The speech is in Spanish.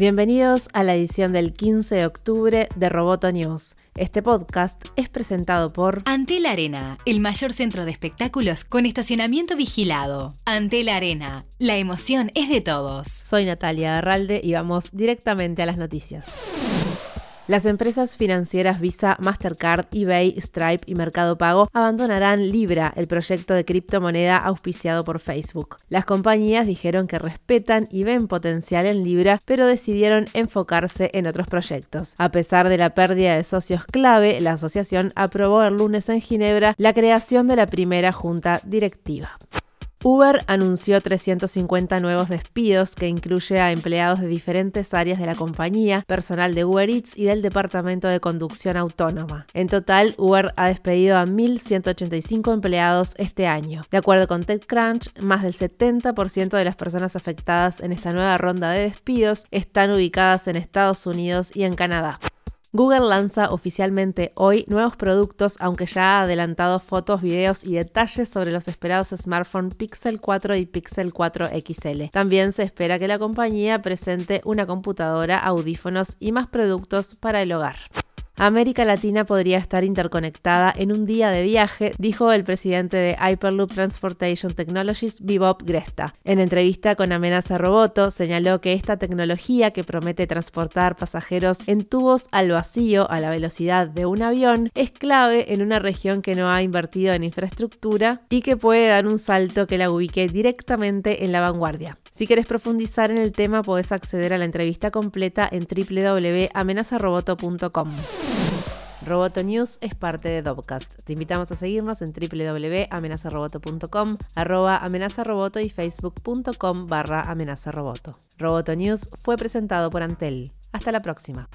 Bienvenidos a la edición del 15 de octubre de Roboto News. Este podcast es presentado por Antel Arena, el mayor centro de espectáculos con estacionamiento vigilado. Antel Arena, la emoción es de todos. Soy Natalia Arralde y vamos directamente a las noticias. Las empresas financieras Visa, Mastercard, eBay, Stripe y Mercado Pago abandonarán Libra, el proyecto de criptomoneda auspiciado por Facebook. Las compañías dijeron que respetan y ven potencial en Libra, pero decidieron enfocarse en otros proyectos. A pesar de la pérdida de socios clave, la asociación aprobó el lunes en Ginebra la creación de la primera junta directiva. Uber anunció 350 nuevos despidos que incluye a empleados de diferentes áreas de la compañía, personal de Uber Eats y del departamento de conducción autónoma. En total, Uber ha despedido a 1.185 empleados este año. De acuerdo con TechCrunch, más del 70% de las personas afectadas en esta nueva ronda de despidos están ubicadas en Estados Unidos y en Canadá. Google lanza oficialmente hoy nuevos productos, aunque ya ha adelantado fotos, videos y detalles sobre los esperados smartphones Pixel 4 y Pixel 4 XL. También se espera que la compañía presente una computadora, audífonos y más productos para el hogar. América Latina podría estar interconectada en un día de viaje, dijo el presidente de Hyperloop Transportation Technologies, Bebop Gresta. En entrevista con Amenaza Roboto, señaló que esta tecnología que promete transportar pasajeros en tubos al vacío a la velocidad de un avión es clave en una región que no ha invertido en infraestructura y que puede dar un salto que la ubique directamente en la vanguardia. Si quieres profundizar en el tema, puedes acceder a la entrevista completa en www.amenazaroboto.com. Roboto News es parte de Dobcast. Te invitamos a seguirnos en www.amenazaroboto.com, arroba amenazaroboto y facebook.com barra amenazaroboto. Roboto News fue presentado por Antel. Hasta la próxima.